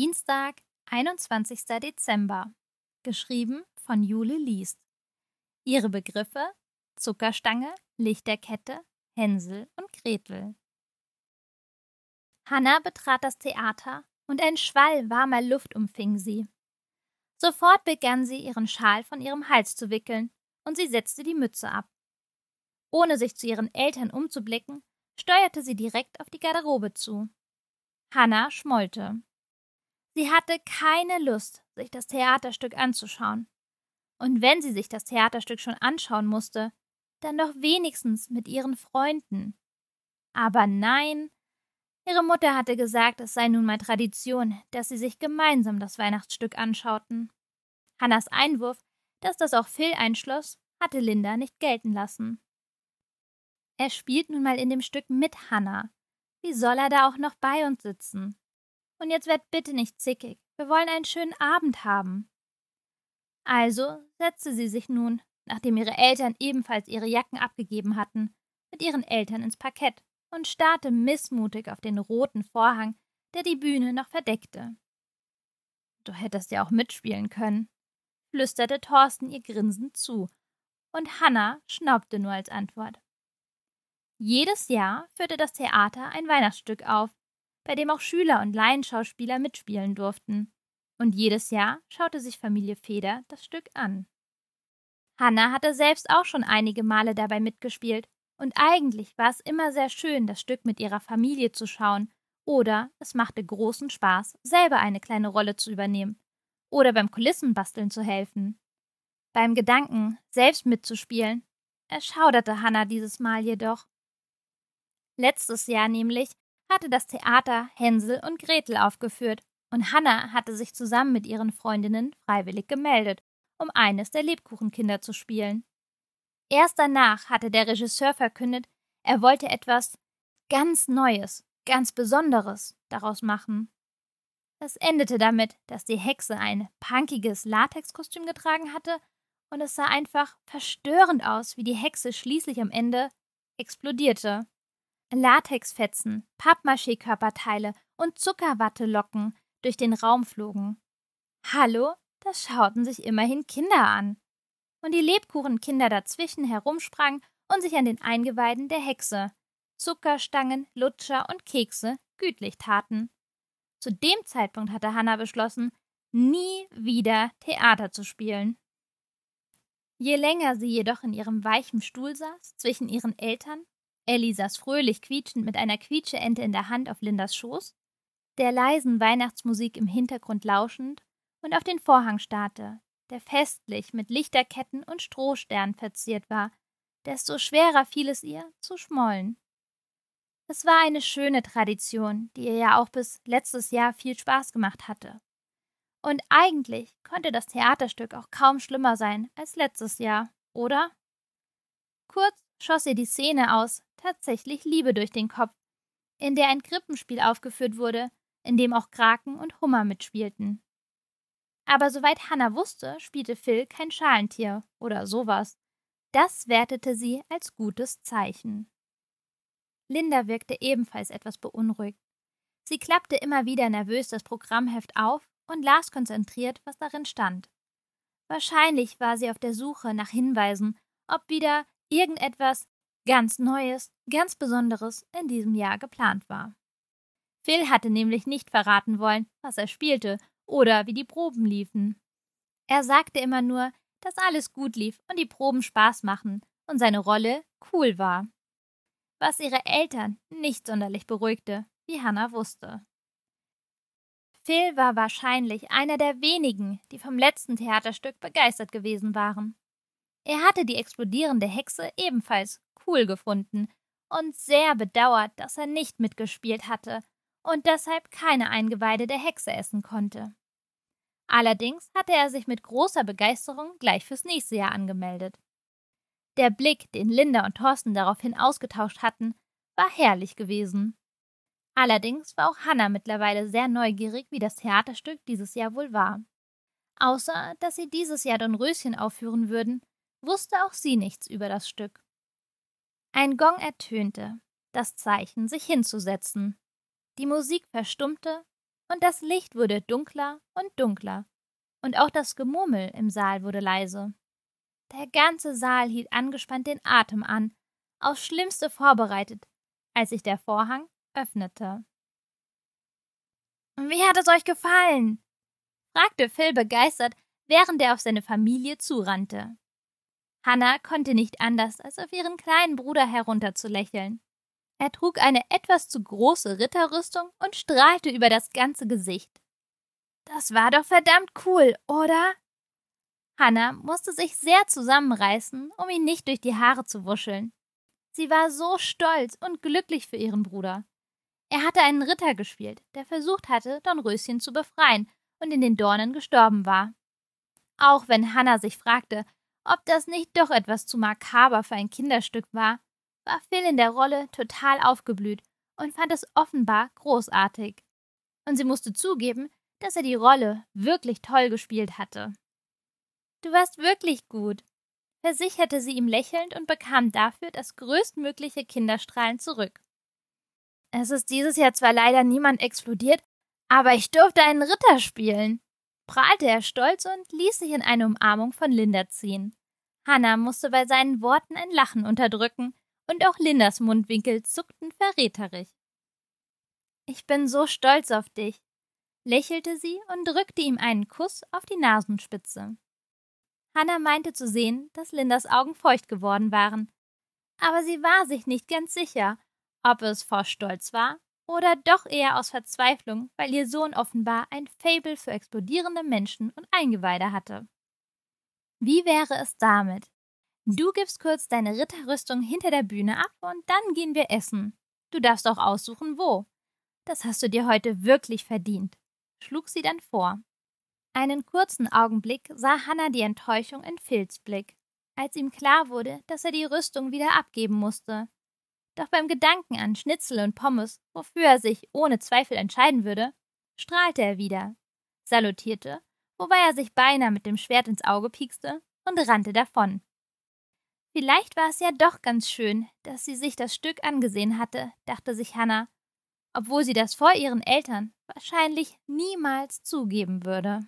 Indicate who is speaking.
Speaker 1: Dienstag, 21. Dezember. Geschrieben von Jule Liest. Ihre Begriffe Zuckerstange, Lichterkette, Hänsel und Gretel. Hanna betrat das Theater und ein Schwall warmer Luft umfing sie. Sofort begann sie, ihren Schal von ihrem Hals zu wickeln, und sie setzte die Mütze ab. Ohne sich zu ihren Eltern umzublicken, steuerte sie direkt auf die Garderobe zu. Hanna schmollte. Sie hatte keine Lust, sich das Theaterstück anzuschauen. Und wenn sie sich das Theaterstück schon anschauen musste, dann doch wenigstens mit ihren Freunden. Aber nein, ihre Mutter hatte gesagt, es sei nun mal Tradition, dass sie sich gemeinsam das Weihnachtsstück anschauten. Hannas Einwurf, dass das auch Phil einschloss, hatte Linda nicht gelten lassen. Er spielt nun mal in dem Stück mit Hannah. Wie soll er da auch noch bei uns sitzen? Und jetzt werd bitte nicht zickig. Wir wollen einen schönen Abend haben. Also setzte sie sich nun, nachdem ihre Eltern ebenfalls ihre Jacken abgegeben hatten, mit ihren Eltern ins Parkett und starrte missmutig auf den roten Vorhang, der die Bühne noch verdeckte. Du hättest ja auch mitspielen können, flüsterte Thorsten ihr grinsend zu, und Hanna schnaubte nur als Antwort. Jedes Jahr führte das Theater ein Weihnachtsstück auf, bei dem auch Schüler und Laienschauspieler mitspielen durften. Und jedes Jahr schaute sich Familie Feder das Stück an. Hanna hatte selbst auch schon einige Male dabei mitgespielt, und eigentlich war es immer sehr schön, das Stück mit ihrer Familie zu schauen, oder es machte großen Spaß, selber eine kleine Rolle zu übernehmen, oder beim Kulissenbasteln zu helfen. Beim Gedanken, selbst mitzuspielen, erschauderte Hanna dieses Mal jedoch. Letztes Jahr nämlich hatte das Theater Hänsel und Gretel aufgeführt und Hanna hatte sich zusammen mit ihren Freundinnen freiwillig gemeldet, um eines der Lebkuchenkinder zu spielen. Erst danach hatte der Regisseur verkündet, er wollte etwas ganz Neues, ganz Besonderes daraus machen. Es endete damit, dass die Hexe ein punkiges Latexkostüm getragen hatte und es sah einfach verstörend aus, wie die Hexe schließlich am Ende explodierte. Latexfetzen, Pappmaché-Körperteile und Zuckerwattelocken durch den Raum flogen. Hallo, das schauten sich immerhin Kinder an. Und die Lebkuchenkinder dazwischen herumsprangen und sich an den Eingeweiden der Hexe Zuckerstangen, Lutscher und Kekse gütlich taten. Zu dem Zeitpunkt hatte Hannah beschlossen, nie wieder Theater zu spielen. Je länger sie jedoch in ihrem weichen Stuhl saß, zwischen ihren Eltern, Ellie saß fröhlich quietschend mit einer Quietscheente in der Hand auf Lindas Schoß, der leisen Weihnachtsmusik im Hintergrund lauschend und auf den Vorhang starrte, der festlich mit Lichterketten und Strohsternen verziert war, desto schwerer fiel es ihr, zu schmollen. Es war eine schöne Tradition, die ihr ja auch bis letztes Jahr viel Spaß gemacht hatte. Und eigentlich konnte das Theaterstück auch kaum schlimmer sein als letztes Jahr, oder? Kurz schoss ihr die Szene aus tatsächlich Liebe durch den Kopf, in der ein Krippenspiel aufgeführt wurde, in dem auch Kraken und Hummer mitspielten. Aber soweit Hannah wusste, spielte Phil kein Schalentier oder sowas. Das wertete sie als gutes Zeichen. Linda wirkte ebenfalls etwas beunruhigt. Sie klappte immer wieder nervös das Programmheft auf und las konzentriert, was darin stand. Wahrscheinlich war sie auf der Suche nach Hinweisen, ob wieder irgendetwas ganz Neues, ganz Besonderes in diesem Jahr geplant war. Phil hatte nämlich nicht verraten wollen, was er spielte oder wie die Proben liefen. Er sagte immer nur, dass alles gut lief und die Proben Spaß machen und seine Rolle cool war. Was ihre Eltern nicht sonderlich beruhigte, wie Hannah wusste. Phil war wahrscheinlich einer der wenigen, die vom letzten Theaterstück begeistert gewesen waren. Er hatte die explodierende Hexe ebenfalls cool gefunden und sehr bedauert, dass er nicht mitgespielt hatte und deshalb keine Eingeweide der Hexe essen konnte. Allerdings hatte er sich mit großer Begeisterung gleich fürs nächste Jahr angemeldet. Der Blick, den Linda und Thorsten daraufhin ausgetauscht hatten, war herrlich gewesen. Allerdings war auch Hannah mittlerweile sehr neugierig, wie das Theaterstück dieses Jahr wohl war. Außer, dass sie dieses Jahr Dornröschen aufführen würden, wusste auch sie nichts über das Stück. Ein Gong ertönte, das Zeichen, sich hinzusetzen. Die Musik verstummte und das Licht wurde dunkler und dunkler, und auch das Gemurmel im Saal wurde leise. Der ganze Saal hielt angespannt den Atem an, aufs Schlimmste vorbereitet, als sich der Vorhang öffnete. Wie hat es euch gefallen? fragte Phil begeistert, während er auf seine Familie zurannte. Hannah konnte nicht anders, als auf ihren kleinen Bruder herunterzulächeln. Er trug eine etwas zu große Ritterrüstung und strahlte über das ganze Gesicht. Das war doch verdammt cool, oder? Hannah musste sich sehr zusammenreißen, um ihn nicht durch die Haare zu wuscheln. Sie war so stolz und glücklich für ihren Bruder. Er hatte einen Ritter gespielt, der versucht hatte, Dornröschen zu befreien und in den Dornen gestorben war. Auch wenn Hannah sich fragte, ob das nicht doch etwas zu makaber für ein Kinderstück war, war Phil in der Rolle total aufgeblüht und fand es offenbar großartig. Und sie musste zugeben, dass er die Rolle wirklich toll gespielt hatte. Du warst wirklich gut, versicherte sie ihm lächelnd und bekam dafür das größtmögliche Kinderstrahlen zurück. Es ist dieses Jahr zwar leider niemand explodiert, aber ich durfte einen Ritter spielen, prahlte er stolz und ließ sich in eine Umarmung von Linda ziehen. Hannah musste bei seinen Worten ein Lachen unterdrücken, und auch Lindas Mundwinkel zuckten verräterisch. Ich bin so stolz auf dich, lächelte sie und drückte ihm einen Kuss auf die Nasenspitze. Hannah meinte zu sehen, dass Lindas Augen feucht geworden waren, aber sie war sich nicht ganz sicher, ob es vor Stolz war oder doch eher aus Verzweiflung, weil ihr Sohn offenbar ein Fabel für explodierende Menschen und Eingeweide hatte. Wie wäre es damit? Du gibst kurz deine Ritterrüstung hinter der Bühne ab und dann gehen wir essen. Du darfst auch aussuchen, wo. Das hast du dir heute wirklich verdient, schlug sie dann vor. Einen kurzen Augenblick sah Hannah die Enttäuschung in Phils Blick, als ihm klar wurde, dass er die Rüstung wieder abgeben musste. Doch beim Gedanken an Schnitzel und Pommes, wofür er sich ohne Zweifel entscheiden würde, strahlte er wieder, salutierte wobei er sich beinahe mit dem Schwert ins Auge piekste und rannte davon. Vielleicht war es ja doch ganz schön, dass sie sich das Stück angesehen hatte, dachte sich Hannah, obwohl sie das vor ihren Eltern wahrscheinlich niemals zugeben würde.